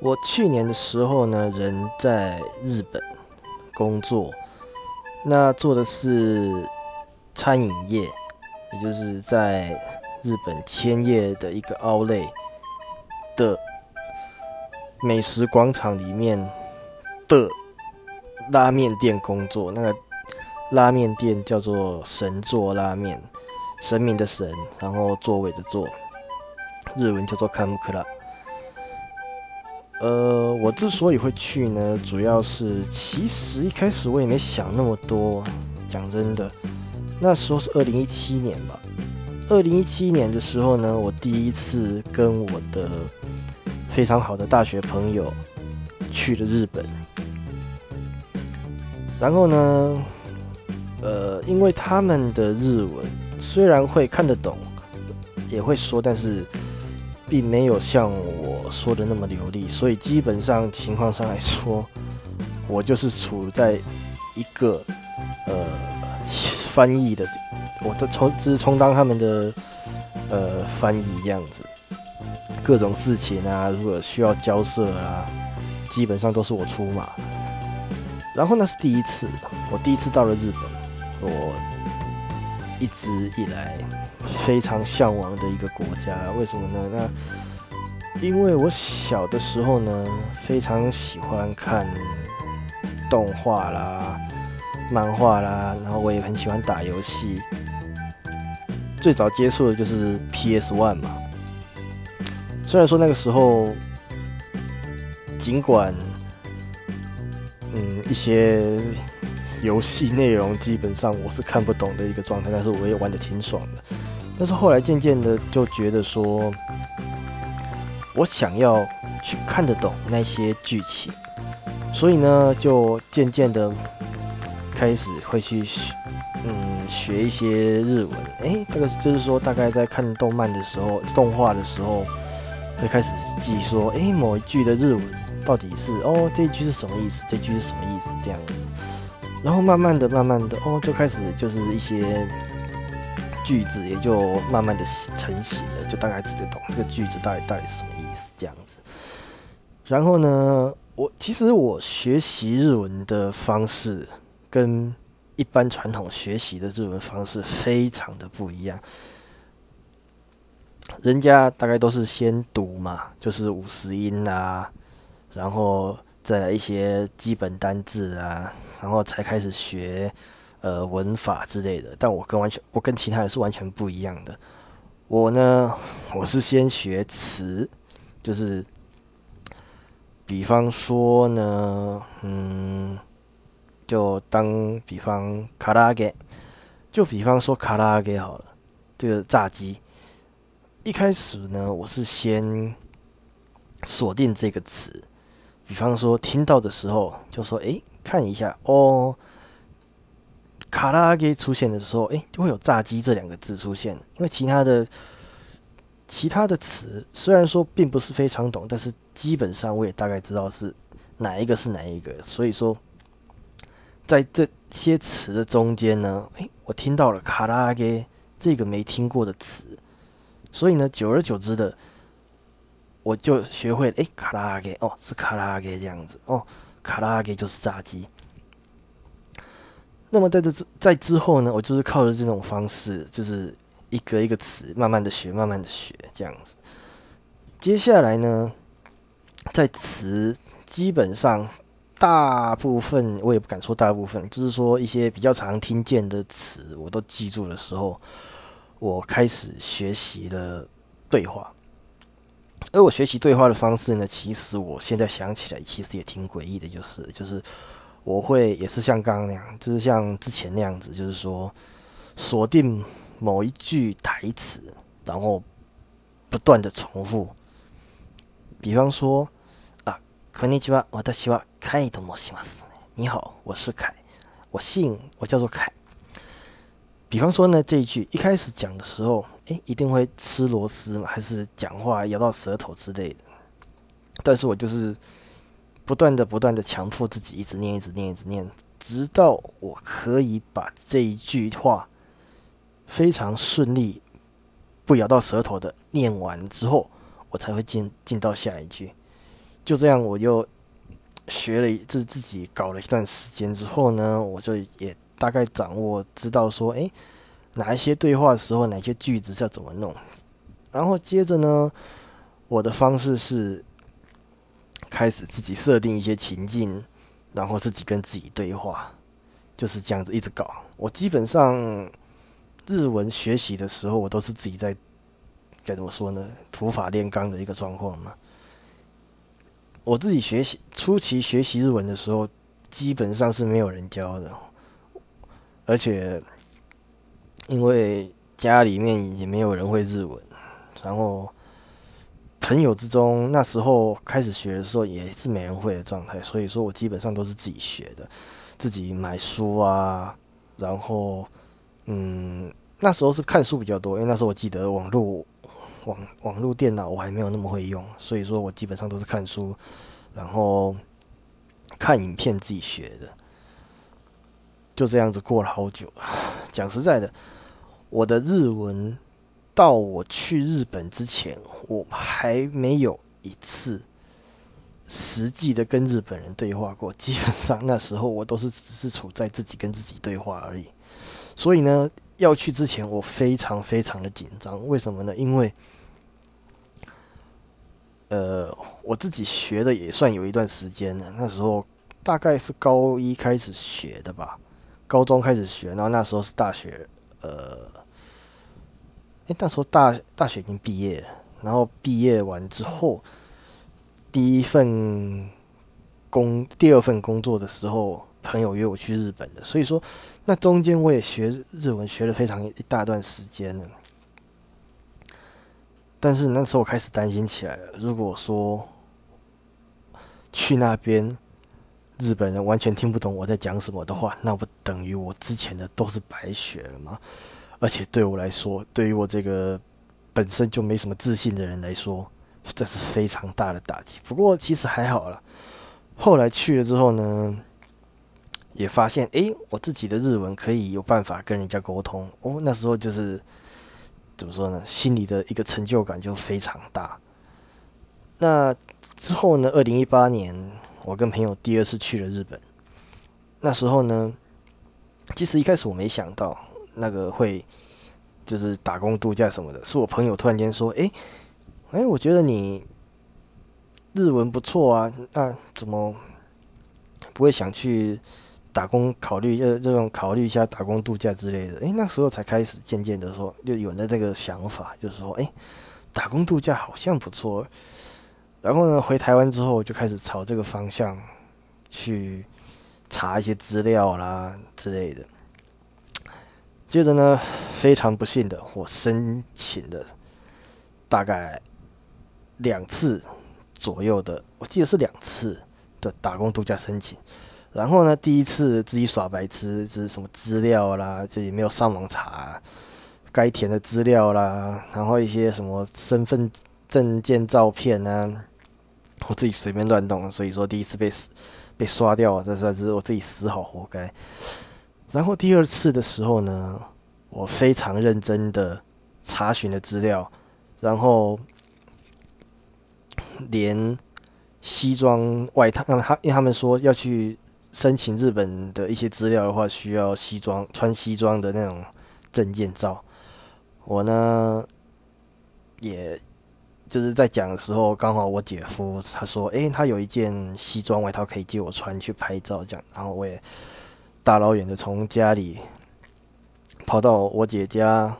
我去年的时候呢，人在日本工作，那做的是餐饮业，也就是在日本千叶的一个奥莱的美食广场里面的拉面店工作。那个拉面店叫做神座拉面，神明的神，然后座位的座，日文叫做卡姆克拉。呃，我之所以会去呢，主要是其实一开始我也没想那么多。讲真的，那时候是二零一七年吧。二零一七年的时候呢，我第一次跟我的非常好的大学朋友去了日本。然后呢，呃，因为他们的日文虽然会看得懂，也会说，但是。并没有像我说的那么流利，所以基本上情况上来说，我就是处在一个呃翻译的，我的充只是充当他们的呃翻译样子，各种事情啊，如果需要交涉啊，基本上都是我出马。然后那是第一次，我第一次到了日本，我一直以来。非常向往的一个国家，为什么呢？那因为我小的时候呢，非常喜欢看动画啦、漫画啦，然后我也很喜欢打游戏。最早接触的就是 PS One 嘛。虽然说那个时候，尽管嗯一些游戏内容基本上我是看不懂的一个状态，但是我也玩的挺爽的。但是后来渐渐的就觉得说，我想要去看得懂那些剧情，所以呢，就渐渐的开始会去嗯学一些日文。诶，这个就是说，大概在看动漫的时候、动画的时候，会开始记说，诶，某一句的日文到底是哦，这一句是什么意思？这句是什么意思？这样子，然后慢慢的、慢慢的，哦，就开始就是一些。句子也就慢慢的成型了，就大概听得懂这个句子到底到底是什么意思这样子。然后呢，我其实我学习日文的方式跟一般传统学习的日文方式非常的不一样。人家大概都是先读嘛，就是五十音啊，然后再来一些基本单字啊，然后才开始学。呃，文法之类的，但我跟完全，我跟其他人是完全不一样的。我呢，我是先学词，就是，比方说呢，嗯，就当比方卡拉给，就比方说卡拉给好了，这个炸鸡。一开始呢，我是先锁定这个词，比方说听到的时候就说，诶，看一下哦。卡拉给出现的时候，哎，就会有炸鸡这两个字出现。因为其他的其他的词虽然说并不是非常懂，但是基本上我也大概知道是哪一个是哪一个。所以说，在这些词的中间呢，哎，我听到了卡拉给这个没听过的词，所以呢，久而久之的，我就学会哎，卡拉给哦，是卡拉给这样子哦，卡拉给就是炸鸡。那么在这之在之后呢，我就是靠着这种方式，就是一个一个词，慢慢的学，慢慢的学这样子。接下来呢，在词基本上大部分我也不敢说大部分，就是说一些比较常听见的词我都记住的时候，我开始学习了对话。而我学习对话的方式呢，其实我现在想起来，其实也挺诡异的，就是就是。我会也是像刚刚那样，就是像之前那样子，就是说锁定某一句台词，然后不断的重复。比方说啊，こんにちは、私はカイと申します。你好，我是凯，我姓，我叫做凯。比方说呢，这一句一开始讲的时候，诶，一定会吃螺丝嘛，还是讲话咬到舌头之类的。但是我就是。 不断的、不断的强迫自己一直念、一直念、一直念，直到我可以把这一句话非常顺利、不咬到舌头的念完之后，我才会进进到下一句。就这样，我又学了，自自己搞了一段时间之后呢，我就也大概掌握知道说，诶，哪一些对话的时候，哪些句子是要怎么弄。然后接着呢，我的方式是开始自己设定一些情境，然后自己跟自己对话，就是这样子一直搞。我基本上日文学习的时候，我都是自己在该怎么说呢？土法炼钢的一个状况嘛。我自己学习初期学习日文的时候，基本上是没有人教的，而且因为家里面也没有人会日文，然后朋友之中那时候开始学的时候也是没人会的状态，所以说我基本上都是自己学的，自己买书啊，然后嗯，那时候是看书比较多，因为那时候我记得网络。网网络电脑我还没有那么会用，所以说我基本上都是看书，然后看影片自己学的，就这样子过了好久。讲实在的，我的日文到我去日本之前，我还没有一次实际的跟日本人对话过。基本上那时候我都是只是处在自己跟自己对话而已。所以呢，要去之前我非常非常的紧张。为什么呢？因为呃，我自己学的也算有一段时间了。那时候大概是高一开始学的吧，高中开始学，然后那时候是大学，呃，哎，那时候大大学已经毕业，然后毕业完之后，第一份工、第二份工作的时候，朋友约我去日本的，所以说那中间我也学日文学了非常一大段时间了。但是那时候我开始担心起来了。如果说去那边日本人完全听不懂我在讲什么的话，那不等于我之前的都是白学了吗？而且对我来说，对于我这个本身就没什么自信的人来说，这是非常大的打击。不过其实还好了。后来去了之后呢，也发现诶，我自己的日文可以有办法跟人家沟通。哦，那时候就是。怎么说呢？心里的一个成就感就非常大。那之后呢？二零一八年，我跟朋友第二次去了日本。那时候呢，其实一开始我没想到那个会就是打工度假什么的。是我朋友突然间说：“哎，哎，我觉得你日文不错啊，那怎么不会想去？”打工考虑呃这种考虑一下打工度假之类的，诶，那时候才开始渐渐的说就有了这个想法，就是说诶，打工度假好像不错。然后呢，回台湾之后就开始朝这个方向去查一些资料啦之类的。接着呢，非常不幸的，我申请的大概两次左右的，我记得是两次的打工度假申请。然后呢，第一次自己耍白痴，就是什么资料啦，就也没有上网查该填的资料啦，然后一些什么身份证件照片呢，我自己随便乱动，所以说第一次被被刷掉，这算是我自己死好活该。然后第二次的时候呢，我非常认真的查询了资料，然后连西装外套，他因为他们说要去。申请日本的一些资料的话，需要西装穿西装的那种证件照。我呢，也就是在讲的时候，刚好我姐夫他说：“诶，他有一件西装外套可以借我穿去拍照。”这样，然后我也大老远的从家里跑到我姐家，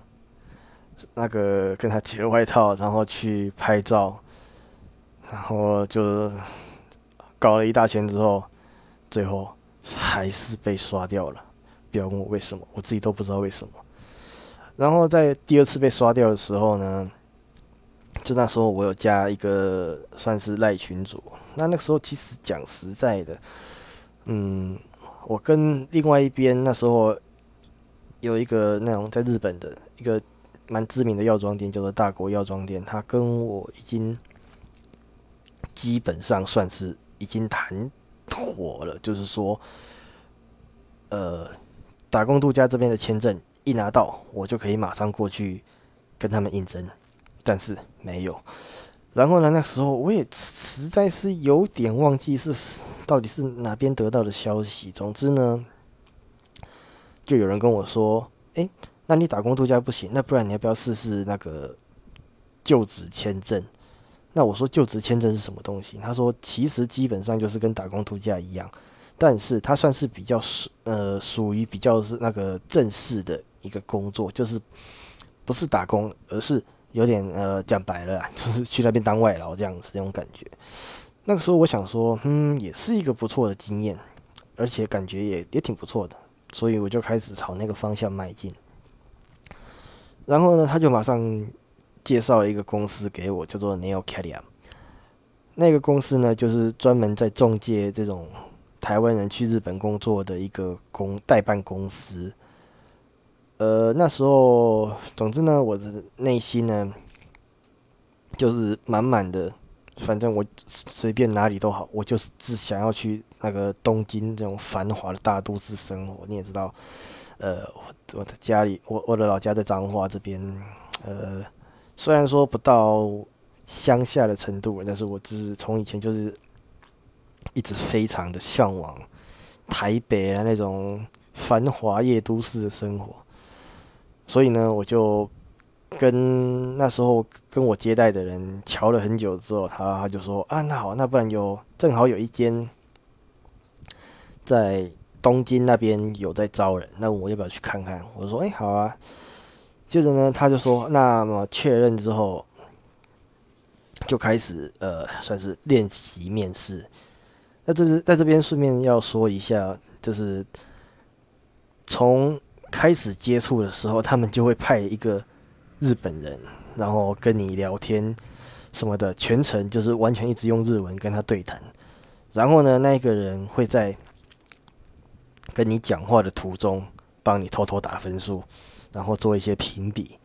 那个跟她借了外套，然后去拍照，然后就搞了一大圈之后。最后还是被刷掉了，不要问我为什么，我自己都不知道为什么。然后在第二次被刷掉的时候呢，就那时候我有加一个算是赖群主。那那个时候其实讲实在的，嗯，我跟另外一边那时候有一个那种在日本的一个蛮知名的药妆店，叫做大国药妆店，他跟我已经基本上算是已经谈。妥了，就是说，呃，打工度假这边的签证一拿到，我就可以马上过去跟他们应征，但是没有。然后呢，那时候我也实在是有点忘记是到底是哪边得到的消息。总之呢，就有人跟我说：“诶，那你打工度假不行，那不然你要不要试试那个就职签证？”那我说就职签证是什么东西？他说其实基本上就是跟打工度假一样，但是它算是比较属呃属于比较是那个正式的一个工作，就是不是打工，而是有点呃讲白了，就是去那边当外劳这样子这种感觉。那个时候我想说，嗯，也是一个不错的经验，而且感觉也也挺不错的，所以我就开始朝那个方向迈进。然后呢，他就马上。介绍一个公司给我，叫做 Neo c a l i a 那个公司呢，就是专门在中介这种台湾人去日本工作的一个公代办公司。呃，那时候，总之呢，我的内心呢，就是满满的，反正我随便哪里都好，我就是只想要去那个东京这种繁华的大都市生活。你也知道，呃，我的家里，我我的老家在彰化这边，呃。虽然说不到乡下的程度，但是我只是从以前就是一直非常的向往台北啊那种繁华夜都市的生活，所以呢，我就跟那时候跟我接待的人瞧了很久之后，他他就说啊，那好，那不然有正好有一间在东京那边有在招人，那我要不要去看看？我说哎，好啊。接着呢，他就说：“那么确认之后，就开始呃，算是练习面试。那这是在这边顺便要说一下，就是从开始接触的时候，他们就会派一个日本人，然后跟你聊天什么的，全程就是完全一直用日文跟他对谈。然后呢，那个人会在跟你讲话的途中帮你偷偷打分数。”然后做一些评比，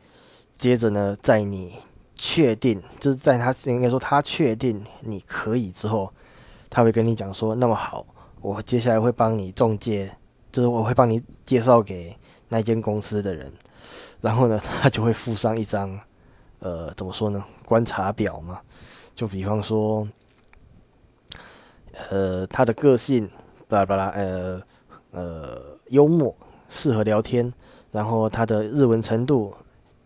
接着呢，在你确定，就是在他应该说他确定你可以之后，他会跟你讲说，那么好，我接下来会帮你中介，就是我会帮你介绍给那间公司的人，然后呢，他就会附上一张，呃，怎么说呢，观察表嘛，就比方说，呃，他的个性，巴拉巴拉，呃呃，幽默，适合聊天。然后他的日文程度，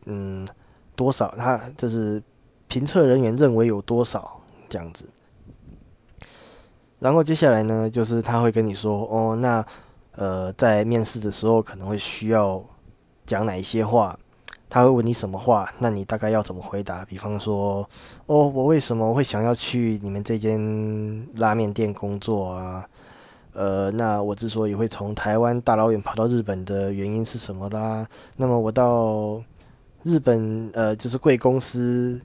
嗯，多少？他就是评测人员认为有多少这样子。然后接下来呢，就是他会跟你说，哦，那呃，在面试的时候可能会需要讲哪一些话？他会问你什么话？那你大概要怎么回答？比方说，哦，我为什么会想要去你们这间拉面店工作啊？呃，那我之所以会从台湾大老远跑到日本的原因是什么啦？那么我到日本，呃，就是贵公司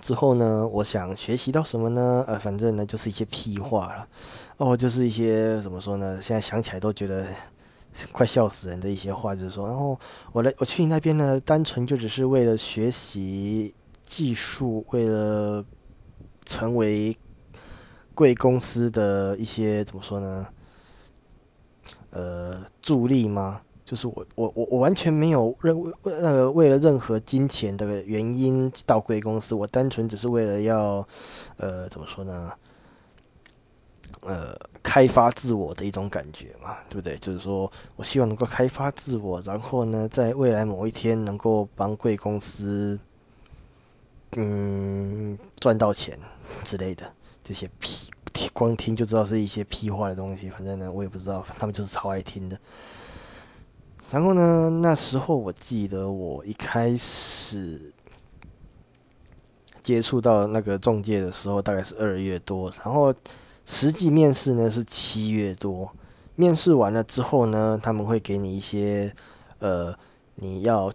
之后呢，我想学习到什么呢？呃，反正呢就是一些屁话了，哦，就是一些怎么说呢？现在想起来都觉得 快笑死人的一些话，就是说，然后我来我去你那边呢，单纯就只是为了学习技术，为了成为。贵公司的一些怎么说呢？呃，助力吗？就是我我我我完全没有任为那个为了任何金钱的原因到贵公司，我单纯只是为了要呃怎么说呢？呃，开发自我的一种感觉嘛，对不对？就是说我希望能够开发自我，然后呢，在未来某一天能够帮贵公司嗯赚到钱之类的。这些屁，光听就知道是一些屁话的东西。反正呢，我也不知道，他们就是超爱听的。然后呢，那时候我记得我一开始接触到那个中介的时候，大概是二月多。然后实际面试呢是七月多。面试完了之后呢，他们会给你一些呃，你要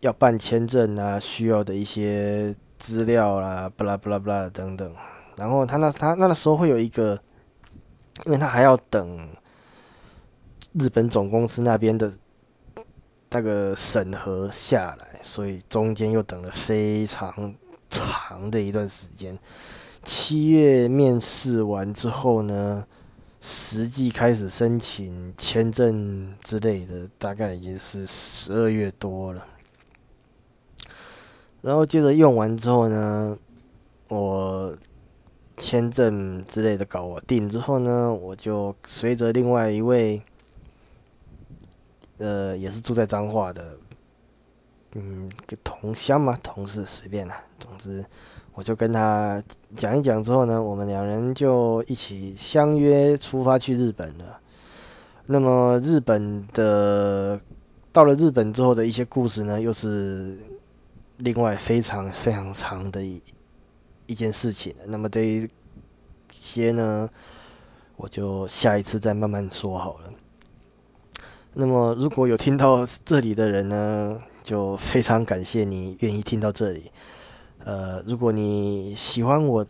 要办签证啊，需要的一些资料啦，巴拉巴拉巴拉等等。然后他那他那个时候会有一个，因为他还要等日本总公司那边的那个审核下来，所以中间又等了非常长的一段时间。七月面试完之后呢，实际开始申请签证之类的，大概已经是十二月多了。然后接着用完之后呢，我。签证之类的搞定之后呢，我就随着另外一位，呃，也是住在彰化的，嗯，同乡嘛，同事随便啦。总之，我就跟他讲一讲之后呢，我们两人就一起相约出发去日本了。那么日本的到了日本之后的一些故事呢，又是另外非常非常长的一一件事情。那么这一些呢，我就下一次再慢慢说好了。那么如果有听到这里的人呢，就非常感谢你愿意听到这里。呃，如果你喜欢我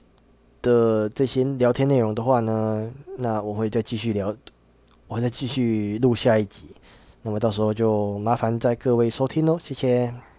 的这些聊天内容的话呢，那我会再继续聊，我会再继续录下一集。那么到时候就麻烦在各位收听喽，谢谢。